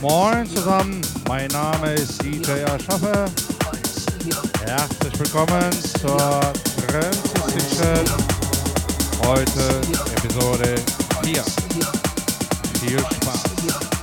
Moin zusammen, mein Name ist DJ Schaffe. Herzlich willkommen zur Transition. Heute Episode 4. Viel Spaß.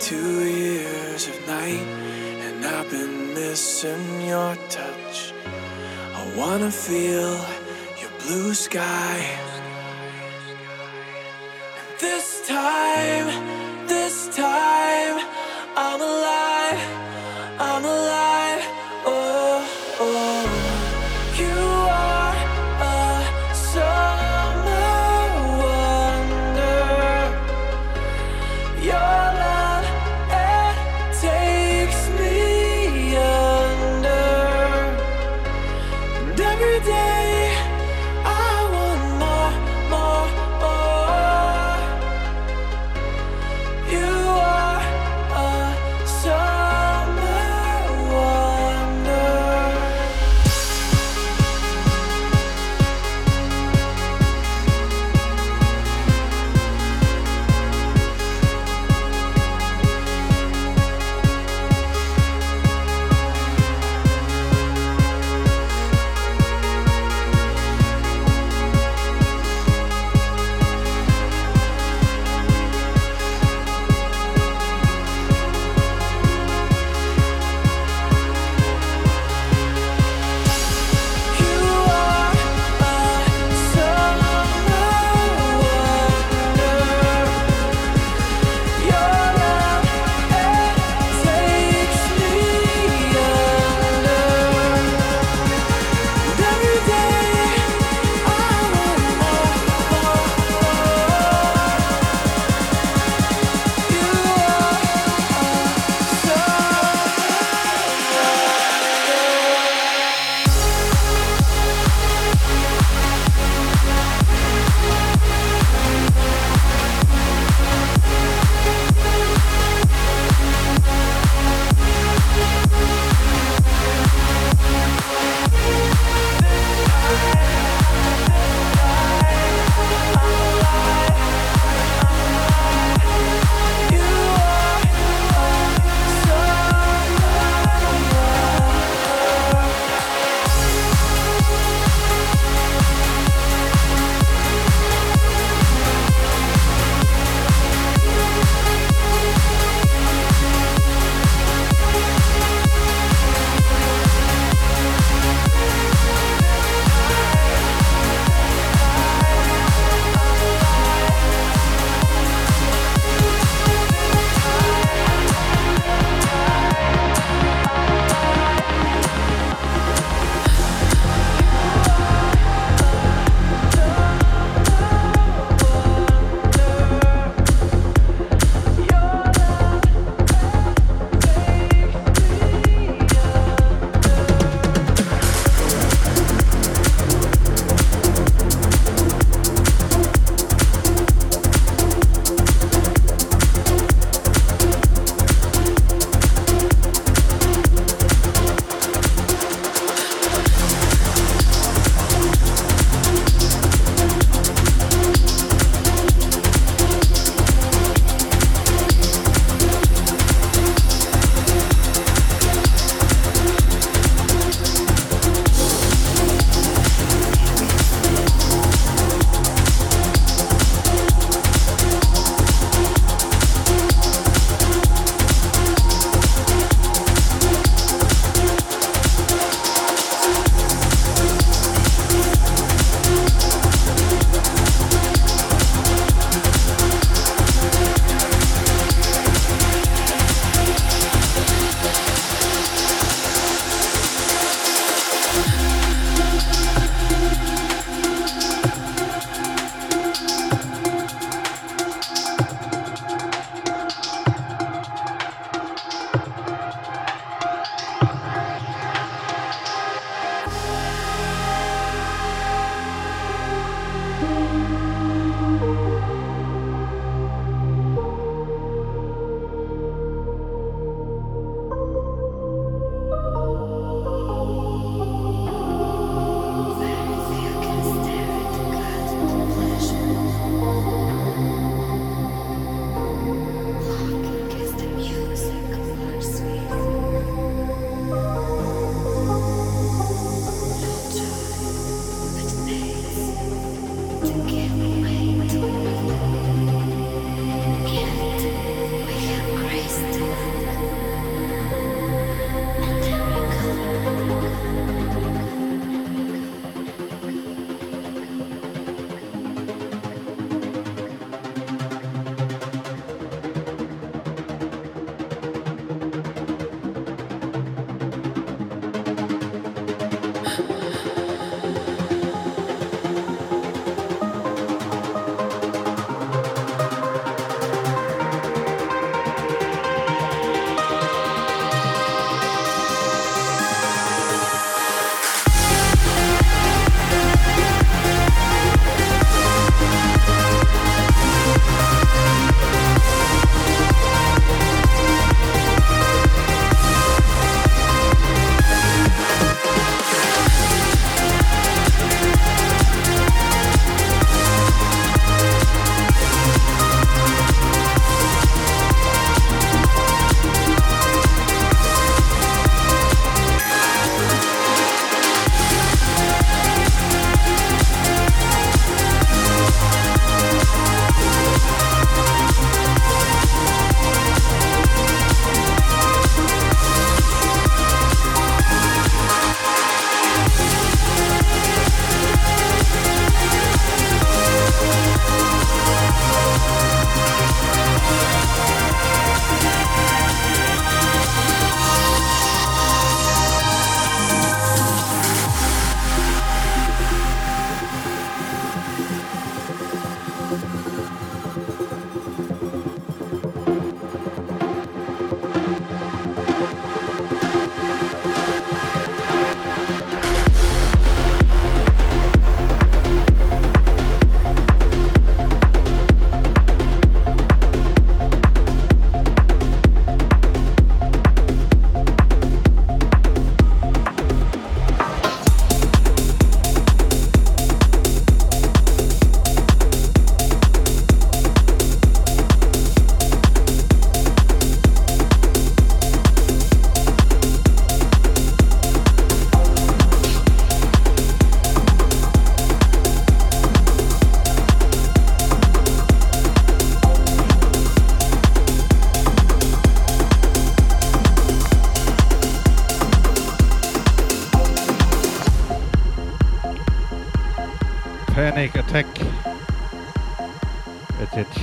Two years of night, and I've been missing your touch. I wanna feel your blue sky.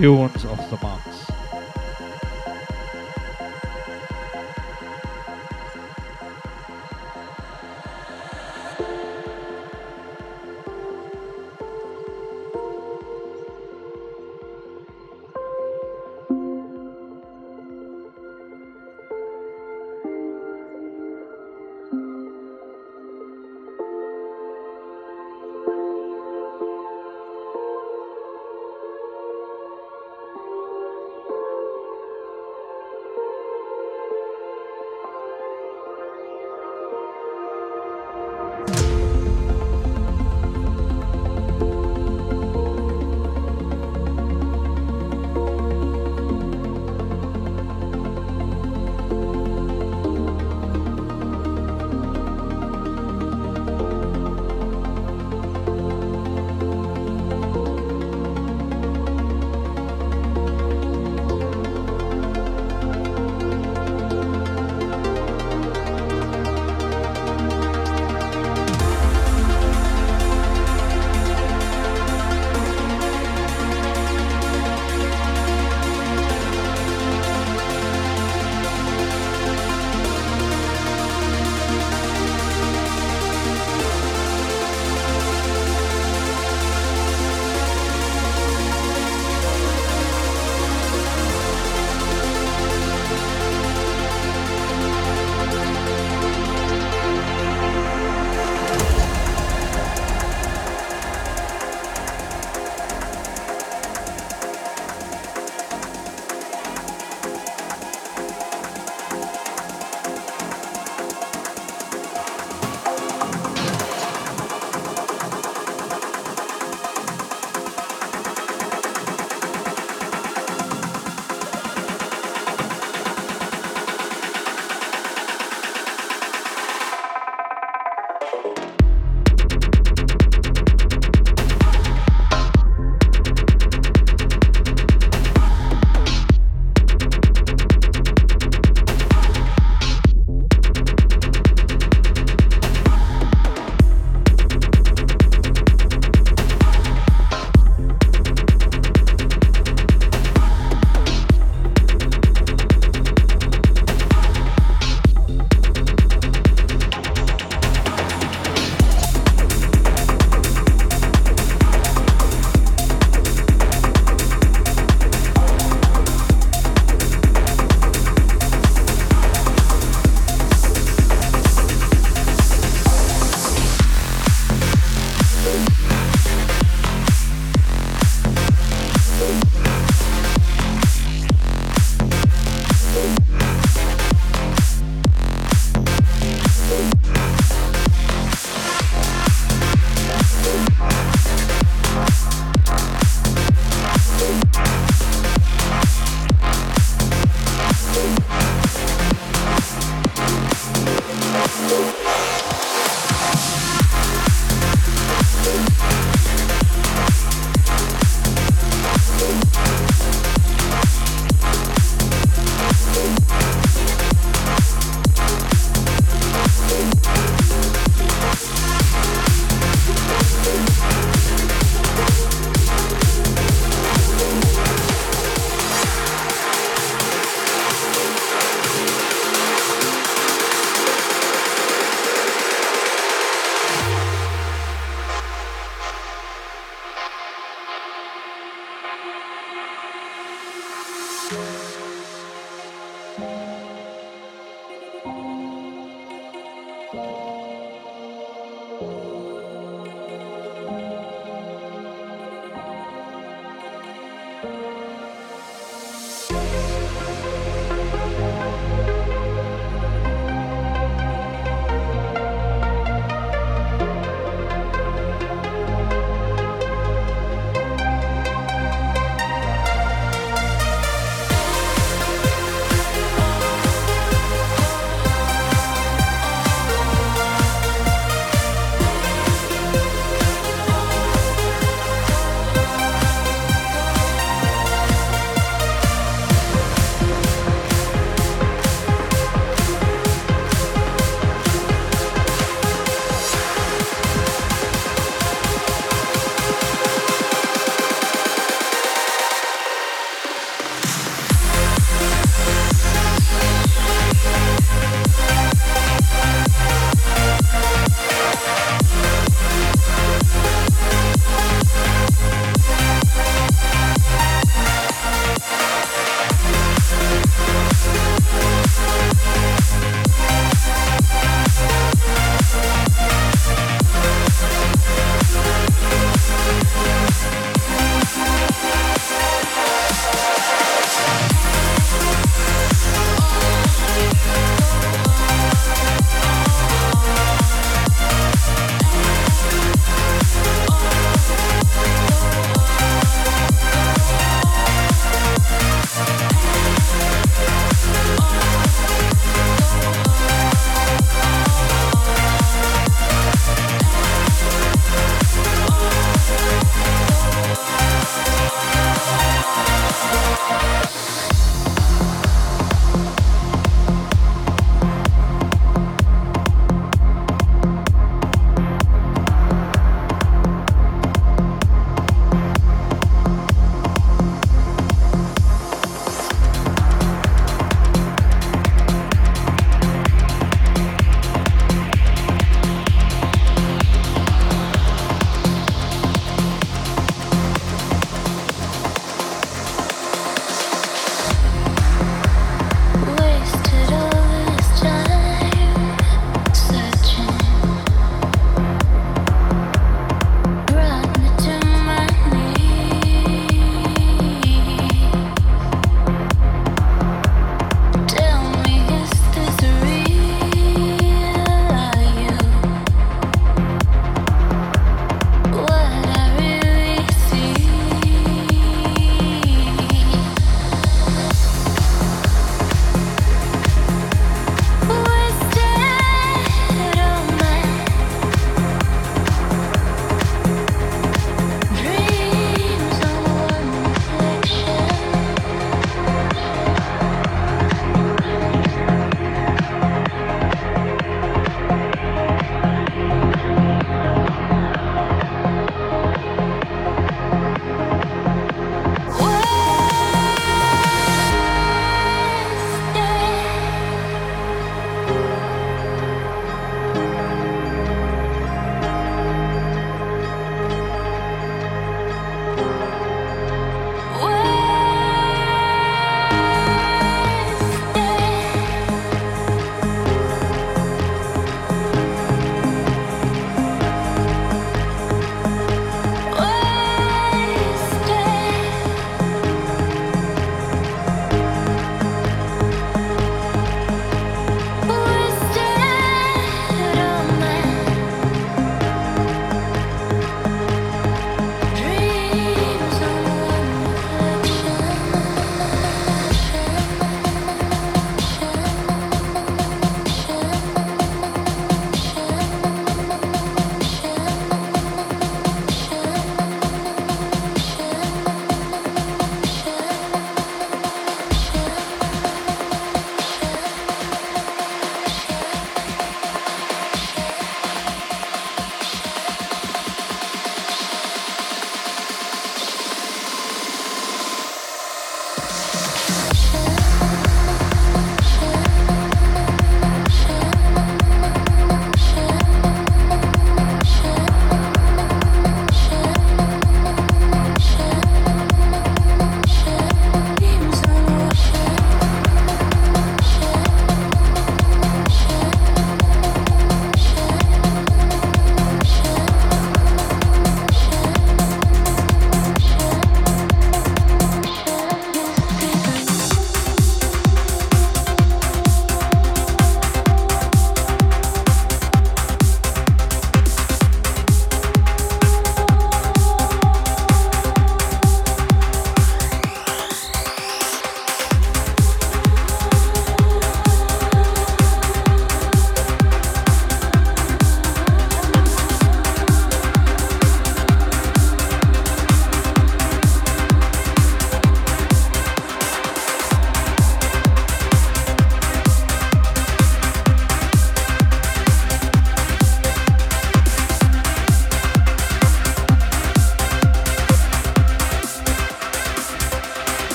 humans of the mind.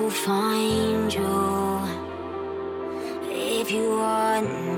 Will find you. If you want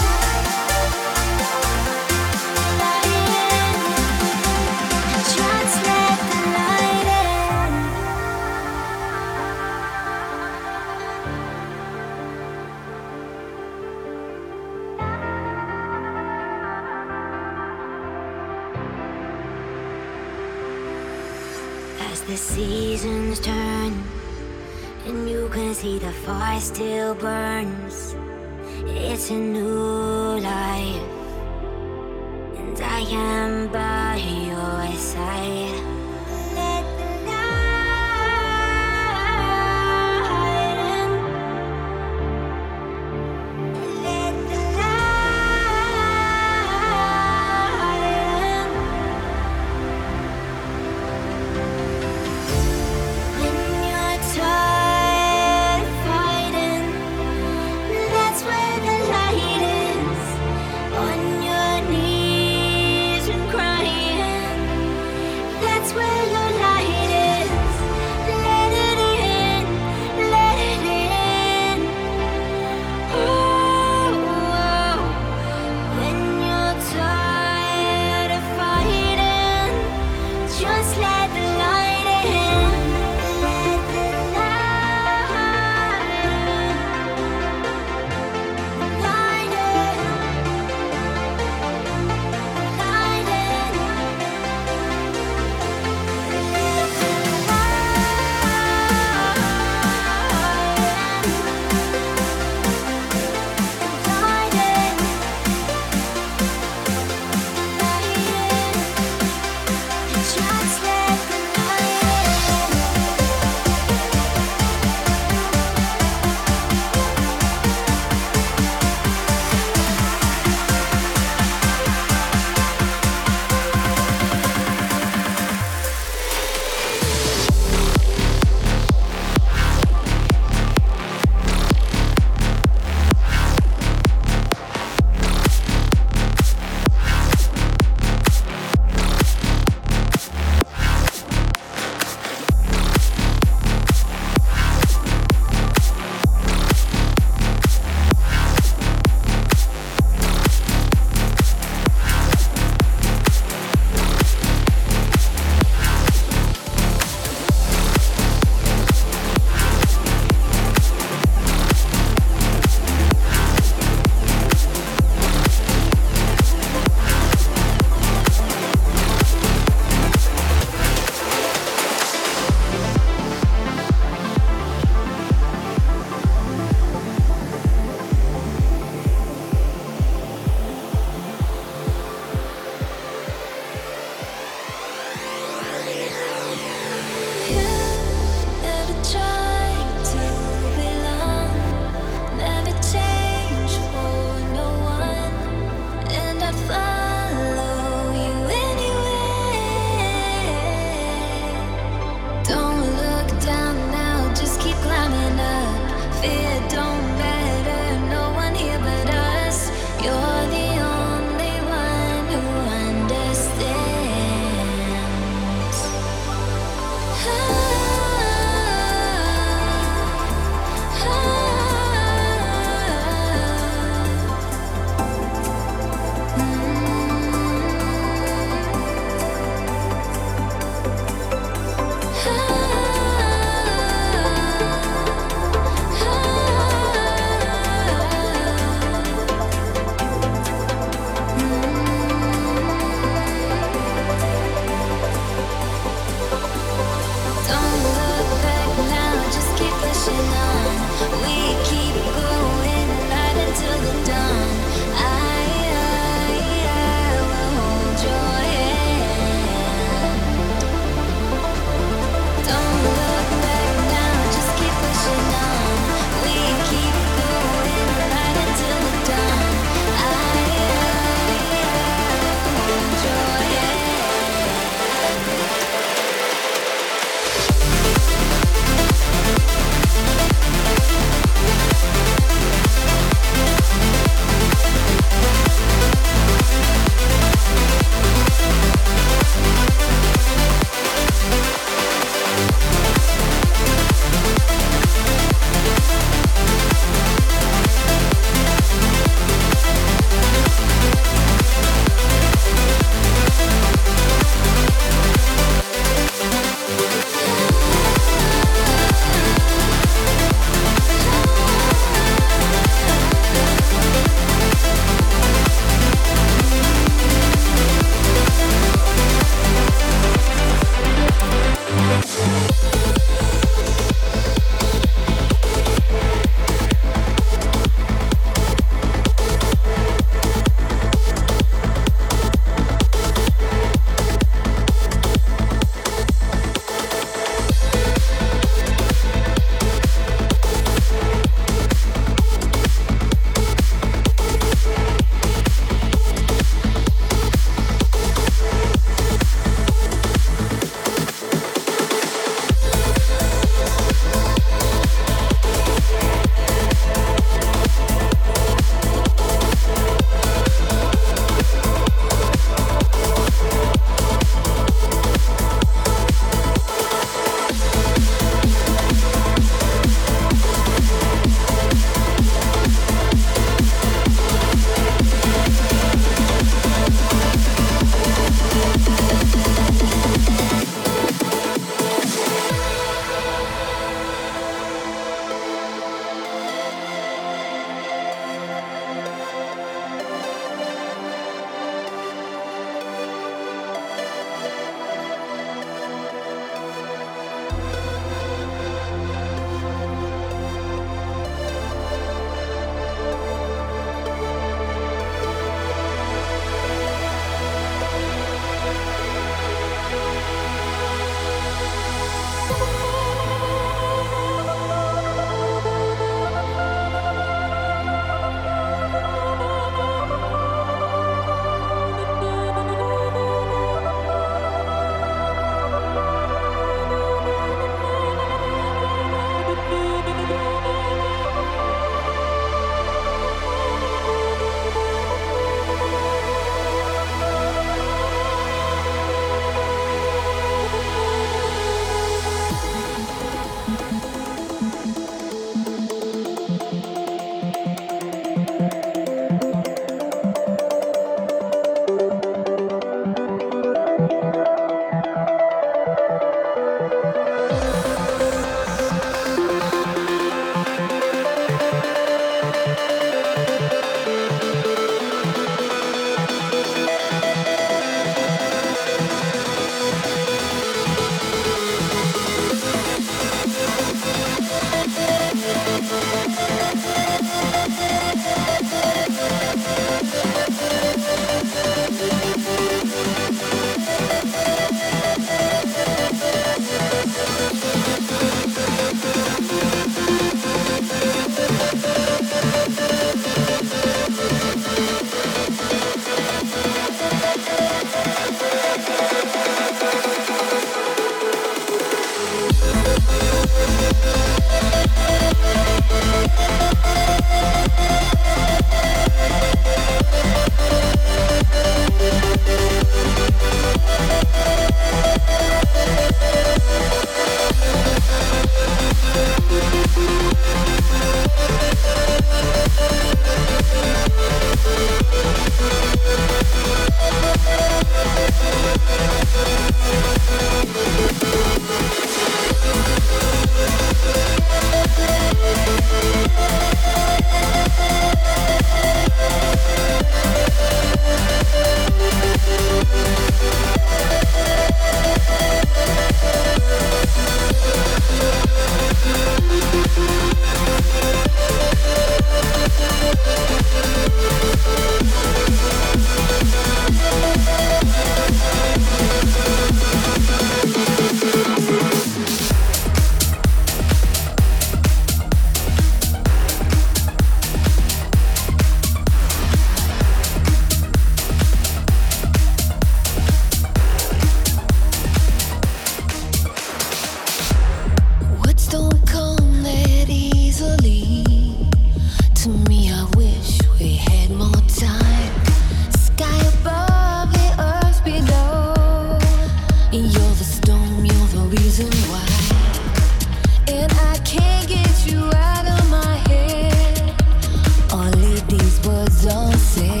Don't say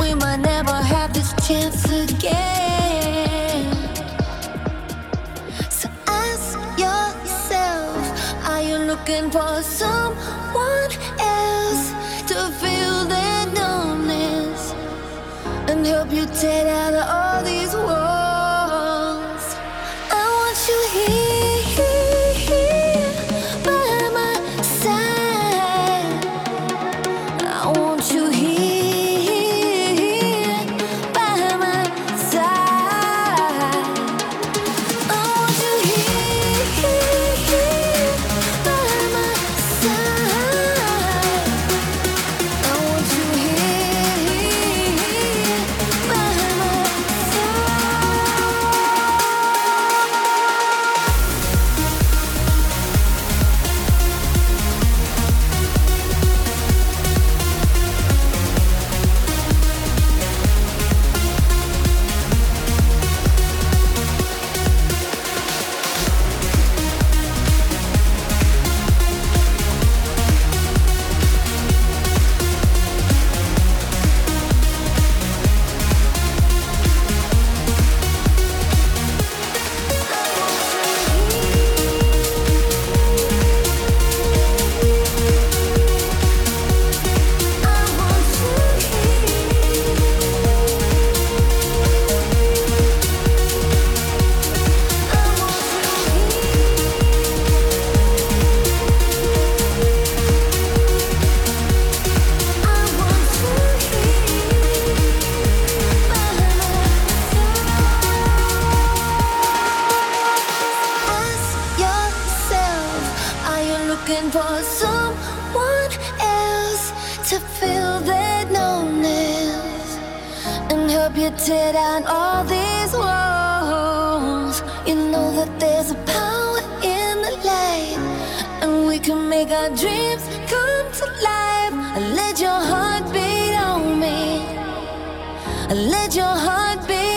We might never have this chance again. So ask yourself, are you looking for someone else to fill that numbness and help you take out all the Let your heart beat.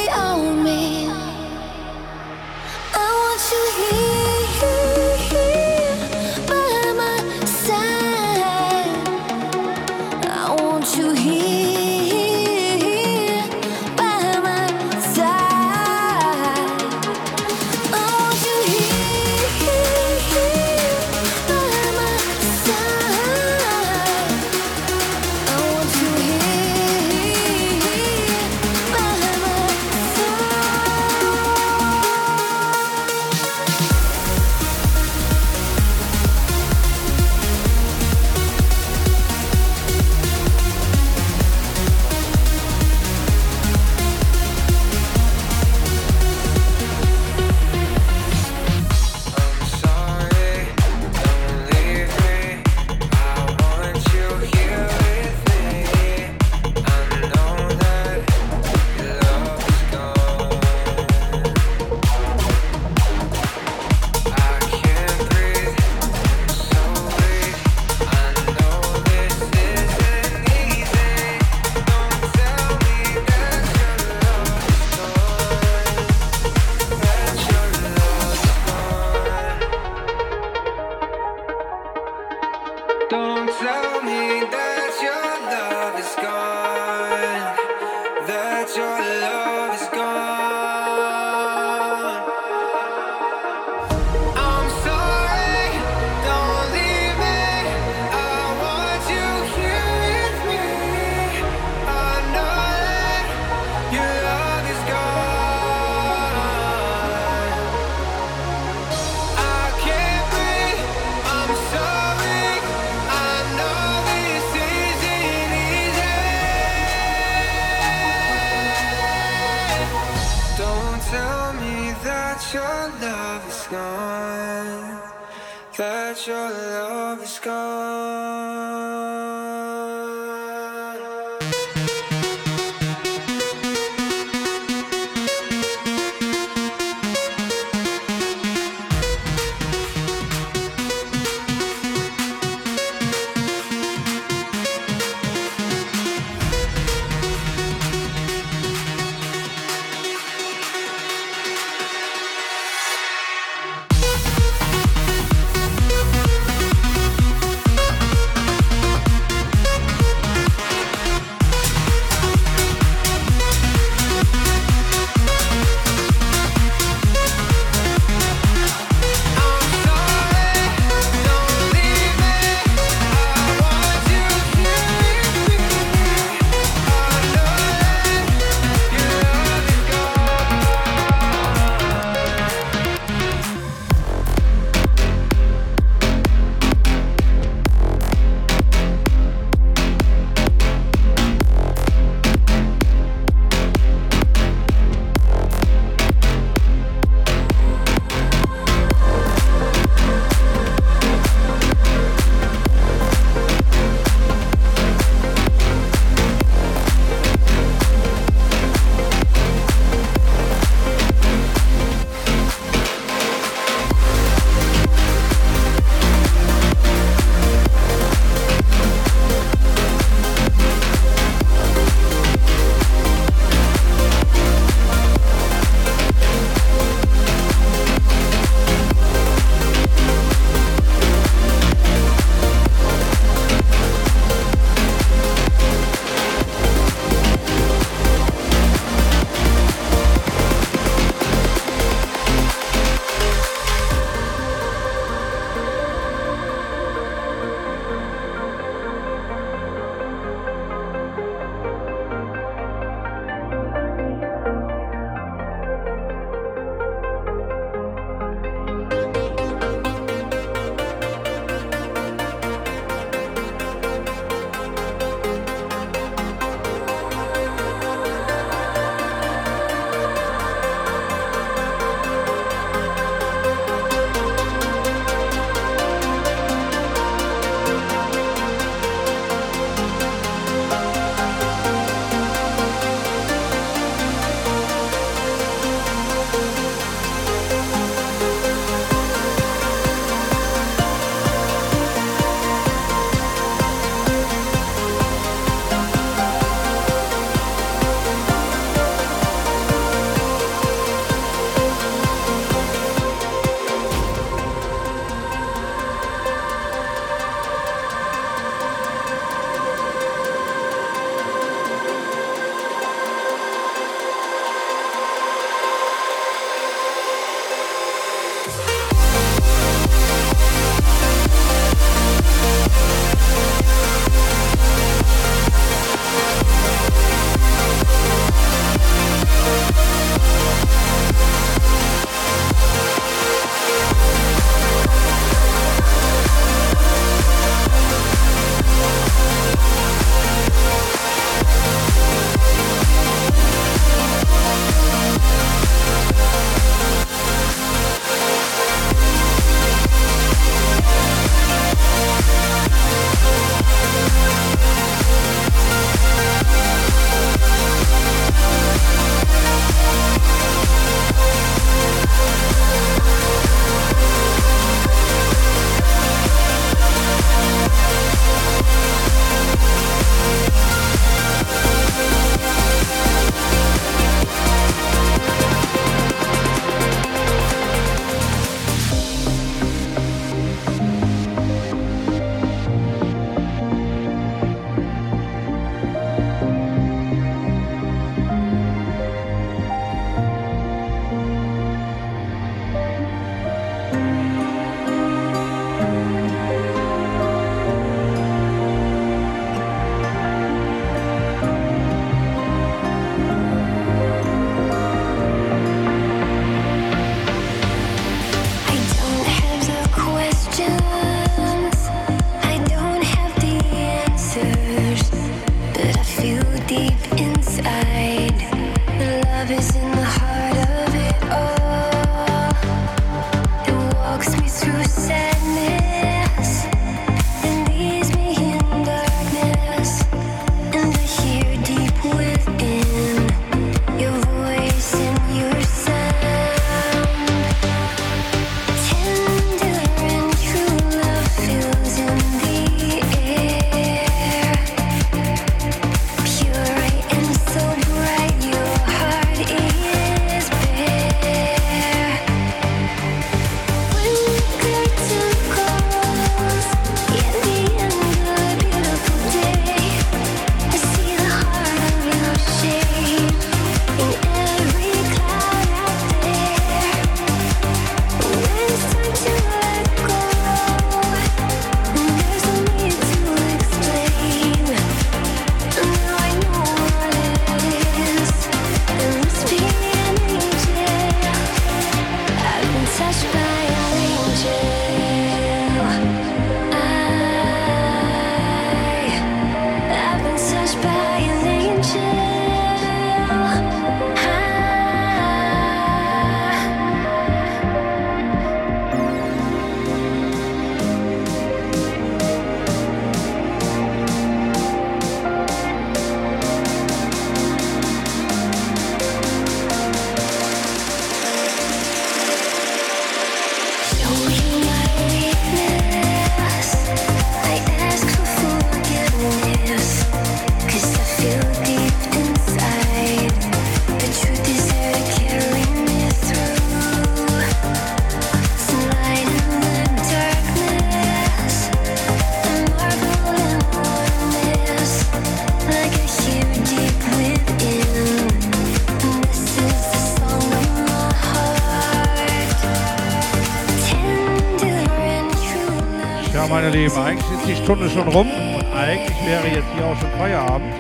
Stunde schon rum und eigentlich wäre jetzt hier auch schon Feierabend.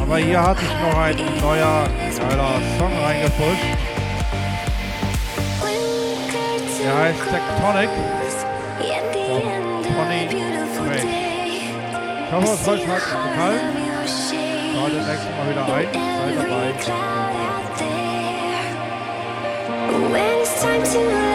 Aber hier hat sich noch ein neuer, geiler Song reingepusht. Der heißt Tectonic von Ray. Ich hoffe, es euch hat gefallen. Schaut das Mal wieder ein. Seid dabei. When it's time to